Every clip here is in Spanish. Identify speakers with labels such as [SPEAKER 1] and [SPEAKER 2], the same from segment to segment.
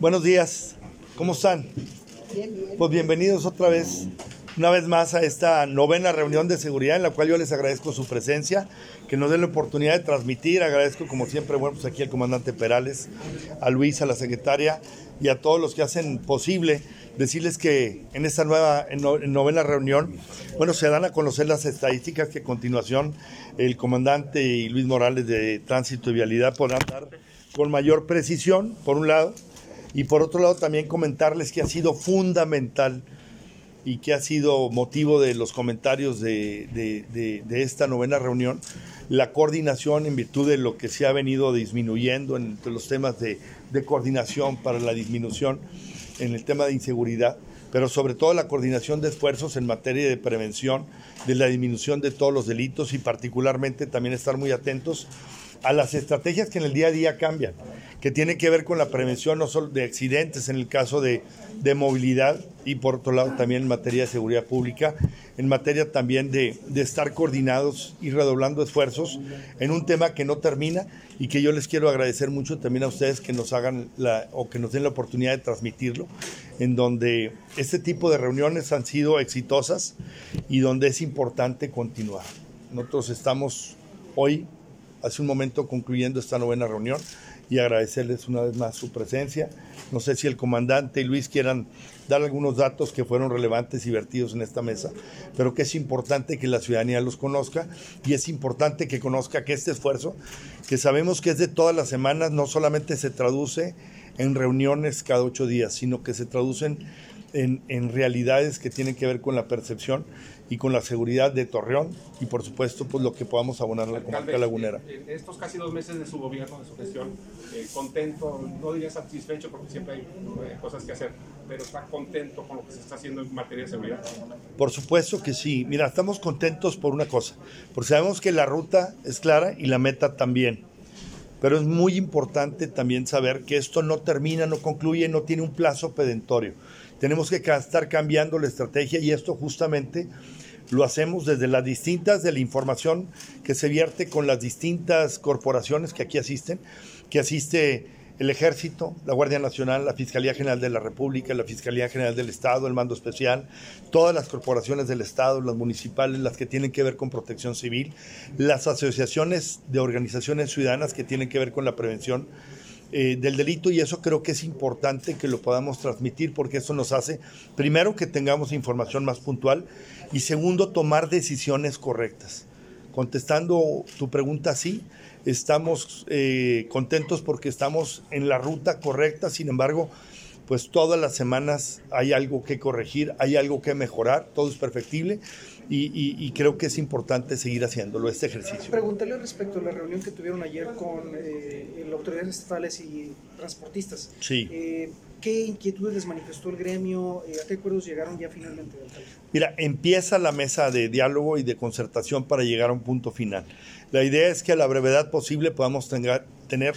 [SPEAKER 1] Buenos días, ¿cómo están? Pues bienvenidos otra vez, una vez más a esta novena reunión de seguridad en la cual yo les agradezco su presencia, que nos den la oportunidad de transmitir. Agradezco como siempre, bueno, pues aquí al comandante Perales, a Luis, a la secretaria y a todos los que hacen posible decirles que en esta nueva en novena reunión, bueno, se dan a conocer las estadísticas que a continuación el comandante y Luis Morales de Tránsito y Vialidad podrán dar con mayor precisión, por un lado, y por otro lado también comentarles que ha sido fundamental y que ha sido motivo de los comentarios de, de, esta novena reunión, la coordinación en virtud de lo que se ha venido disminuyendo entre los temas de, coordinación para la disminución en el tema de inseguridad, pero sobre todo la coordinación de esfuerzos en materia de prevención, de la disminución de todos los delitos y particularmente también estar muy atentos a las estrategias que en el día a día cambian, que tienen que ver con la prevención no solo de accidentes en el caso de, de movilidad y por otro lado también en materia de seguridad pública, en materia también de, de, estar coordinados y redoblando esfuerzos en un tema que no termina y que yo les quiero agradecer mucho también a ustedes que nos hagan la, o que nos den la oportunidad de transmitirlo, en donde este tipo de reuniones han sido exitosas y donde es importante continuar. Nosotros estamos hoy hace un momento concluyendo esta novena reunión y agradecerles una vez más su presencia. No sé si el comandante y Luis quieran dar algunos datos que fueron relevantes y vertidos en esta mesa, pero que es importante que la ciudadanía los conozca y es importante que conozca que este esfuerzo, que sabemos que es de todas las semanas, no solamente se traduce en reuniones cada ocho días, sino que se traducen en, en realidades que tienen que ver con la percepción y con la seguridad de Torreón y por supuesto pues lo que podamos abonar a la comarca lagunera.
[SPEAKER 2] En estos casi dos meses de su gobierno, de su gestión, eh, contento, no diría satisfecho porque siempre hay eh, cosas que hacer, pero está contento con lo que se está haciendo en materia de seguridad.
[SPEAKER 1] Por supuesto que sí. Mira, estamos contentos por una cosa, porque sabemos que la ruta es clara y la meta también. Pero es muy importante también saber que esto no termina, no concluye, no tiene un plazo pedentorio. Tenemos que estar cambiando la estrategia y esto justamente lo hacemos desde las distintas de la información que se vierte con las distintas corporaciones que aquí asisten, que asiste el Ejército, la Guardia Nacional, la Fiscalía General de la República, la Fiscalía General del Estado, el Mando Especial, todas las corporaciones del Estado, las municipales, las que tienen que ver con protección civil, las asociaciones de organizaciones ciudadanas que tienen que ver con la prevención eh, del delito y eso creo que es importante que lo podamos transmitir porque eso nos hace, primero, que tengamos información más puntual y segundo, tomar decisiones correctas. Contestando tu pregunta, sí, estamos eh, contentos porque estamos en la ruta correcta, sin embargo, pues todas las semanas hay algo que corregir, hay algo que mejorar, todo es perfectible y, creo que es importante seguir haciéndolo, este ejercicio.
[SPEAKER 3] Preguntarle respecto a la reunión que tuvieron ayer con eh, autoridades estatales y transportistas.
[SPEAKER 1] Sí.
[SPEAKER 3] Eh, ¿Qué inquietudes les manifestó el gremio? Eh, ¿A qué acuerdos llegaron ya finalmente?
[SPEAKER 1] Mira, empieza la mesa de diálogo y de concertación para llegar a un punto final. La idea es que a la brevedad posible podamos tener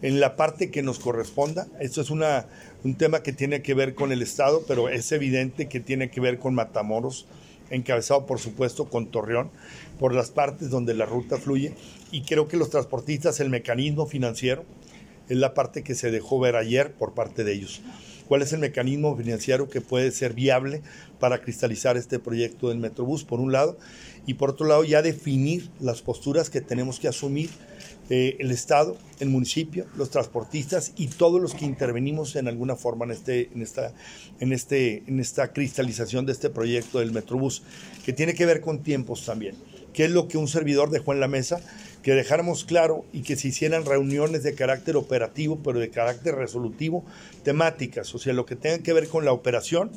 [SPEAKER 1] en la parte que nos corresponda. Esto es una, un tema que tiene que ver con el Estado, pero es evidente que tiene que ver con Matamoros, encabezado por supuesto con Torreón, por las partes donde la ruta fluye. Y creo que los transportistas, el mecanismo financiero, es la parte que se dejó ver ayer por parte de ellos. ¿Cuál es el mecanismo financiero que puede ser viable para cristalizar este proyecto del Metrobús, por un lado? Y por otro lado, ya definir las posturas que tenemos que asumir eh, el Estado, el municipio, los transportistas y todos los que intervenimos en alguna forma en, este, en, esta, en, este, en esta cristalización de este proyecto del Metrobús, que tiene que ver con tiempos también. ¿Qué es lo que un servidor dejó en la mesa? Que dejáramos claro y que se hicieran reuniones de carácter operativo, pero de carácter resolutivo, temáticas, o sea, lo que tenga que ver con la operación,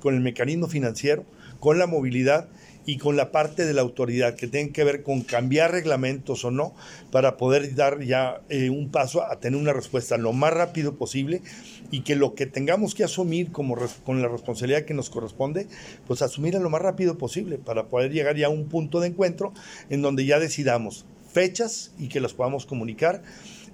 [SPEAKER 1] con el mecanismo financiero, con la movilidad y con la parte de la autoridad que tiene que ver con cambiar reglamentos o no para poder dar ya eh, un paso a tener una respuesta lo más rápido posible y que lo que tengamos que asumir como con la responsabilidad que nos corresponde, pues asumir lo más rápido posible para poder llegar ya a un punto de encuentro en donde ya decidamos fechas y que las podamos comunicar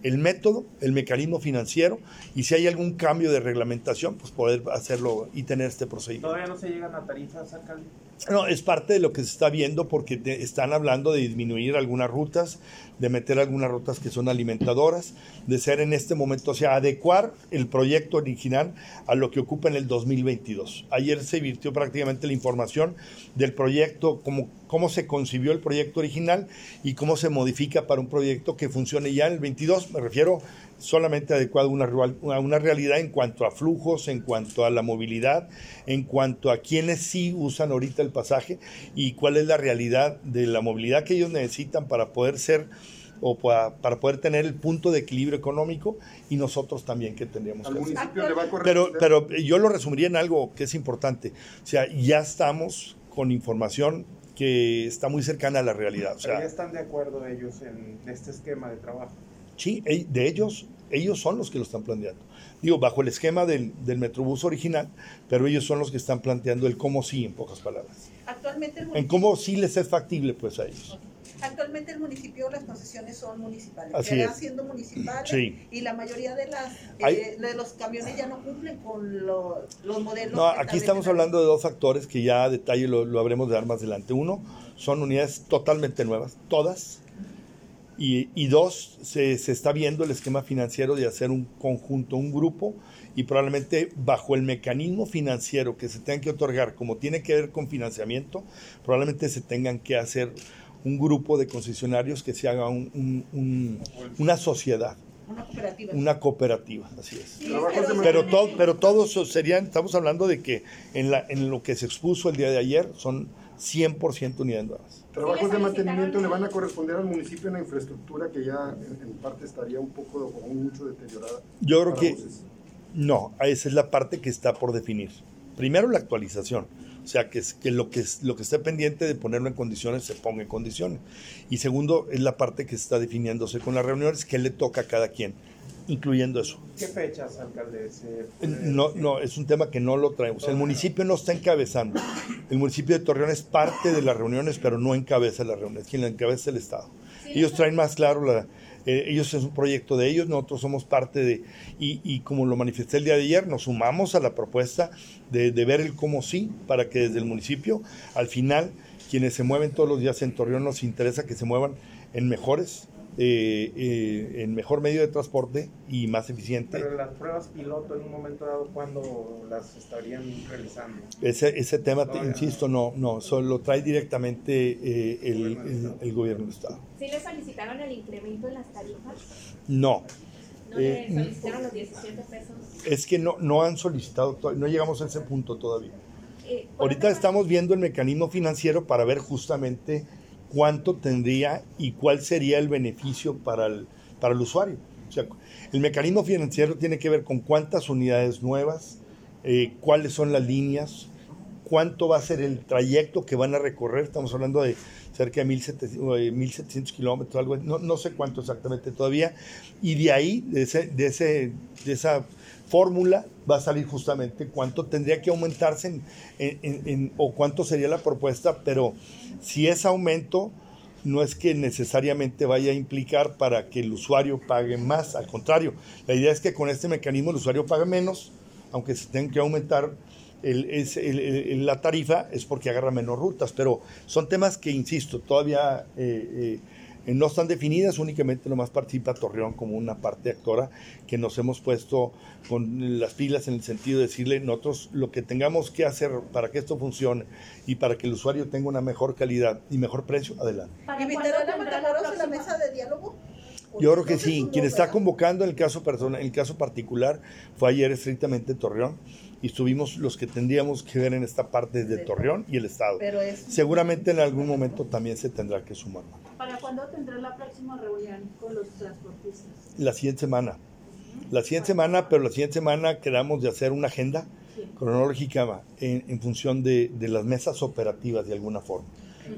[SPEAKER 1] el método, el mecanismo financiero y si hay algún cambio de reglamentación, pues poder hacerlo y tener este procedimiento.
[SPEAKER 4] ¿Todavía no se llegan a tarifas, alcalde?
[SPEAKER 1] No, es parte de lo que se está viendo porque están hablando de disminuir algunas rutas, de meter algunas rutas que son alimentadoras, de ser en este momento, o sea, adecuar el proyecto original a lo que ocupa en el 2022. Ayer se virtió prácticamente la información del proyecto, cómo, cómo se concibió el proyecto original y cómo se modifica para un proyecto que funcione ya en el 22. Me refiero solamente adecuado a una, realidad en cuanto a flujos, en cuanto a la movilidad, en cuanto a quienes sí usan ahorita el pasaje y cuál es la realidad de la movilidad que ellos necesitan para poder ser o para, para poder tener el punto de equilibrio económico y nosotros también que tendríamos que hacer. Pero, pero yo lo resumiría en algo que es importante. O sea, ya estamos con información que está muy cercana a la realidad. O sea,
[SPEAKER 4] ya están de acuerdo ellos en este esquema de trabajo.
[SPEAKER 1] Sí, de ellos, ellos son los que lo están planteando. Digo, bajo el esquema del, del Metrobús original, pero ellos son los que están planteando el cómo sí, en pocas palabras.
[SPEAKER 5] Actualmente el
[SPEAKER 1] En cómo sí les es factible, pues, a ellos.
[SPEAKER 5] Actualmente el municipio, las concesiones son municipales,
[SPEAKER 1] Así es.
[SPEAKER 5] siendo municipales
[SPEAKER 1] Sí.
[SPEAKER 5] y la mayoría de, las, eh, de los camiones ya no cumplen con lo- los modelos.
[SPEAKER 1] No, aquí estamos
[SPEAKER 5] la-
[SPEAKER 1] hablando de dos factores que ya a detalle lo, lo habremos de dar más adelante. Uno, son unidades totalmente nuevas, todas. Y, y dos, se, se está viendo el esquema financiero de hacer un conjunto, un grupo, y probablemente bajo el mecanismo financiero que se tenga que otorgar, como tiene que ver con financiamiento, probablemente se tengan que hacer un grupo de concesionarios que se haga un- un- un- una sociedad,
[SPEAKER 5] Una cooperativa.
[SPEAKER 1] una cooperativa, así es.
[SPEAKER 5] Sí, pero
[SPEAKER 1] Pero, todo, pero todos serían, estamos hablando de que en, la, en lo que se expuso el día de ayer son 100% unidades nuevas.
[SPEAKER 6] Trabajos de mantenimiento le van a corresponder al municipio en la infraestructura que ya en, en parte estaría un poco o mucho deteriorada.
[SPEAKER 1] Yo creo que
[SPEAKER 6] buses.
[SPEAKER 1] no, esa es la parte que está por definir. Primero la actualización, o sea, que, es- que, lo, que es- lo que esté pendiente de ponerlo en condiciones se ponga en condiciones. Y segundo es la parte que está definiéndose con las reuniones, que le toca a cada quien, incluyendo eso.
[SPEAKER 4] ¿Qué fechas, alcalde?
[SPEAKER 1] No, no, es un tema que no lo traemos. El municipio no está encabezando. El municipio de Torreón es parte de las reuniones, pero no encabeza las reuniones. Quien la encabeza es el Estado. Ellos traen más claro, la, eh, ellos es un proyecto de ellos, nosotros somos parte de, y, y como lo manifesté el día de ayer, nos sumamos a la propuesta de, de ver el cómo sí, para que desde el municipio, al final, quienes se mueven todos los días en Torreón, nos interesa que se muevan en mejores, eh, eh, en mejor medio de transporte y más eficiente.
[SPEAKER 4] Pero las pruebas piloto en un momento dado, ¿cuándo las estarían realizando?
[SPEAKER 1] Ese, ese tema, te-
[SPEAKER 4] No,
[SPEAKER 1] insisto, no, no, solo lo trae directamente eh, el, el- el gobierno del Estado.
[SPEAKER 7] ¿Sí le solicitaron el incremento en las tarifas?
[SPEAKER 1] No,
[SPEAKER 7] ¿No
[SPEAKER 1] Eh,
[SPEAKER 7] le solicitaron los 17 pesos?
[SPEAKER 1] es que no, no han solicitado, no llegamos a ese punto todavía.
[SPEAKER 7] Eh,
[SPEAKER 1] Ahorita estamos viendo el mecanismo financiero para ver justamente cuánto tendría y cuál sería el beneficio para el, para el usuario. O sea, el mecanismo financiero tiene que ver con cuántas unidades nuevas, eh, cuáles son las líneas, cuánto va a ser el trayecto que van a recorrer. Estamos hablando de cerca de 1.700, eh, 1.700 kilómetros, algo, no, no sé cuánto exactamente todavía. Y de ahí, de, ese, de, ese, de esa fórmula, va a salir justamente cuánto tendría que aumentarse en, en- en- en- o cuánto sería la propuesta, pero si es aumento, no es que necesariamente vaya a implicar para que el usuario pague más, al contrario, la idea es que con este mecanismo el usuario pague menos, aunque se tenga que aumentar la tarifa, es porque agarra menos rutas, pero son temas que, insisto, todavía eh, eh, no están definidas, únicamente nomás participa Torreón como una parte actora que nos hemos puesto con las pilas en el sentido de decirle nosotros lo que tengamos que hacer para que esto funcione y para que el usuario tenga una mejor calidad y mejor precio, adelante.
[SPEAKER 7] ¿Para
[SPEAKER 5] ¿Invitarán a Matamoros a la mesa de diálogo?
[SPEAKER 1] Yo creo que sí. Quien está convocando en el caso persona, en el caso particular fue ayer estrictamente Torreón y estuvimos los que tendríamos que ver en esta parte de Torreón y el Estado.
[SPEAKER 5] Pero es...
[SPEAKER 1] Seguramente en algún momento también se tendrá que sumar.
[SPEAKER 8] ¿Para cuándo tendrá la próxima reunión con los transportistas?
[SPEAKER 1] La siguiente semana. La siguiente semana, pero la siguiente semana quedamos de hacer una agenda cronológica en, en función de, de las mesas operativas de alguna forma.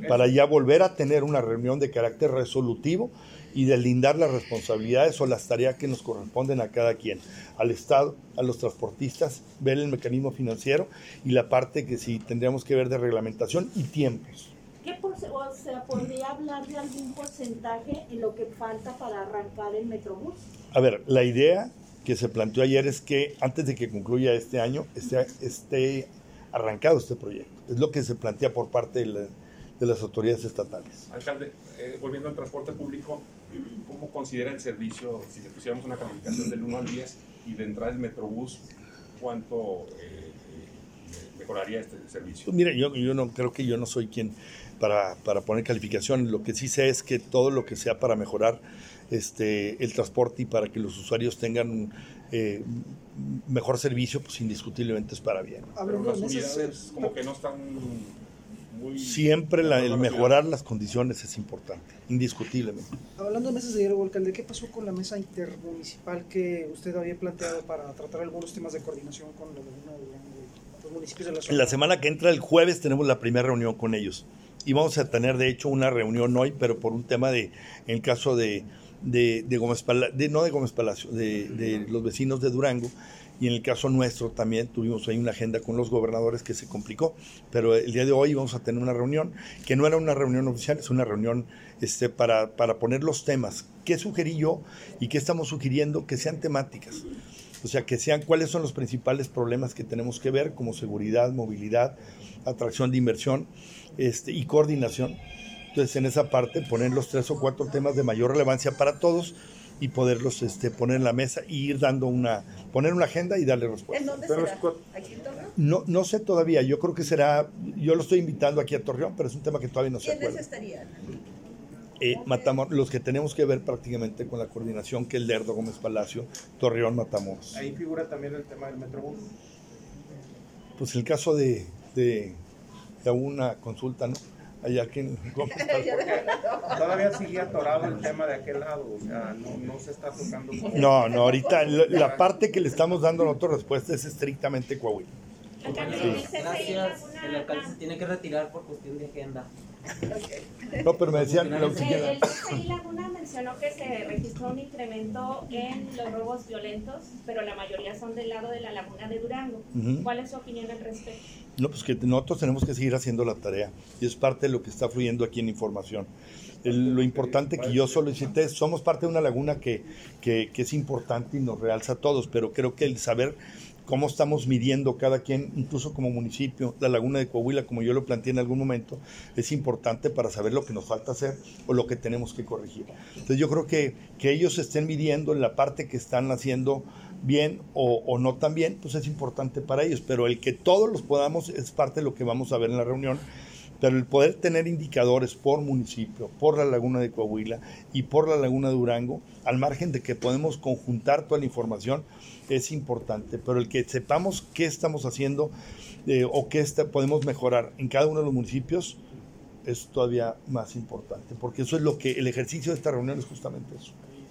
[SPEAKER 1] Para ya volver a tener una reunión de carácter resolutivo y deslindar las responsabilidades o las tareas que nos corresponden a cada quien, al Estado, a los transportistas, ver el mecanismo financiero y la parte que sí tendríamos que ver de reglamentación y tiempos.
[SPEAKER 8] ¿Qué por se, o sea, podría hablar de algún porcentaje en lo que falta para arrancar el Metrobús?
[SPEAKER 1] A ver, la idea que se planteó ayer es que antes de que concluya este año esté, esté arrancado este proyecto. Es lo que se plantea por parte de, la- de las autoridades estatales.
[SPEAKER 2] Alcalde, eh, volviendo al transporte público, ¿cómo considera el servicio, si le pusiéramos una calificación del 1 al 10 y de entrada el Metrobús, cuánto eh, eh, mejoraría este servicio?
[SPEAKER 1] Pues mire, yo, yo no creo que yo no soy quien para, para poner calificación. Lo que sí sé es que todo lo que sea para mejorar este, el transporte y para que los usuarios tengan eh, mejor servicio, pues indiscutiblemente es para bien.
[SPEAKER 2] Pero las unidades como que no están muy...
[SPEAKER 1] Siempre la- el mejorar las condiciones es importante, indiscutiblemente.
[SPEAKER 3] hablando de mesas de diálogo, alcalde, ¿qué pasó con la mesa intermunicipal que usted había planteado para tratar algunos temas de coordinación con la Laguna de Durango y los municipios de la zona?
[SPEAKER 1] La semana que entra, el jueves, tenemos la primera reunión con ellos. Y vamos a tener, de hecho, una reunión hoy, pero por un tema de, en el caso de, de, de Gómez Palacio, de, no de Gómez Palacio, de, de los vecinos de Durango. Y en el caso nuestro también tuvimos ahí una agenda con los gobernadores que se complicó. Pero el día de hoy vamos a tener una reunión, que no era una reunión oficial, es una reunión este, para, para poner los temas. ¿Qué sugerí yo y qué estamos sugiriendo? Que sean temáticas. O sea, que sean cuáles son los principales problemas que tenemos que ver, como seguridad, movilidad, atracción de inversión este, y coordinación. Entonces, en esa parte, poner los tres o cuatro temas de mayor relevancia para todos y poderlos este, poner en la mesa y ir dando una, poner una agenda y darle
[SPEAKER 5] ¿En
[SPEAKER 1] respuesta.
[SPEAKER 5] dónde
[SPEAKER 6] Pero
[SPEAKER 5] será? ¿Aquí en Torreón?
[SPEAKER 1] No, no sé todavía, yo creo que será, yo lo estoy invitando aquí a Torreón, pero es un tema que todavía no se
[SPEAKER 5] ¿Quiénes
[SPEAKER 1] acuerda.
[SPEAKER 5] estarían?
[SPEAKER 1] Eh, Matamoros, los que tenemos que ver prácticamente con la coordinación, que es Lerdo Gómez Palacio, Torreón, Matamoros.
[SPEAKER 4] Ahí figura también el tema del Metrobús.
[SPEAKER 1] Pues el caso de, de, de una consulta, ¿no? Allá que en.
[SPEAKER 4] Todavía sigue atorado el tema de aquel lado, o sea, no, no se está tocando.
[SPEAKER 1] No, no, ahorita la, la parte que le estamos dando nosotros respuesta es estrictamente Coahuila. Sí.
[SPEAKER 9] Gracias. El alcalde se tiene que retirar por cuestión de agenda.
[SPEAKER 1] No, pero me decían, la
[SPEAKER 7] El, CCI Laguna mencionó que se registró un incremento en los robos violentos, pero la mayoría son del lado de la Laguna de Durango. ¿Cuál es su opinión al respecto?
[SPEAKER 1] No, pues que nosotros tenemos que seguir haciendo la tarea y es parte de lo que está fluyendo aquí en información. El- lo importante que yo solicité, es, somos parte de una laguna que, que, que es importante y nos realza a todos, pero creo que el saber cómo estamos midiendo cada quien, incluso como municipio, la laguna de Coahuila, como yo lo planteé en algún momento, es importante para saber lo que nos falta hacer o lo que tenemos que corregir. Entonces yo creo que, que ellos estén midiendo en la parte que están haciendo bien o, o no tan bien, pues es importante para ellos, pero el que todos los podamos es parte de lo que vamos a ver en la reunión, pero el poder tener indicadores por municipio, por la laguna de Coahuila y por la laguna de Durango, al margen de que podemos conjuntar toda la información, es importante, pero el que sepamos qué estamos haciendo eh, o qué podemos mejorar en cada uno de los municipios es todavía más importante, porque eso es lo que el ejercicio de esta reunión es justamente eso.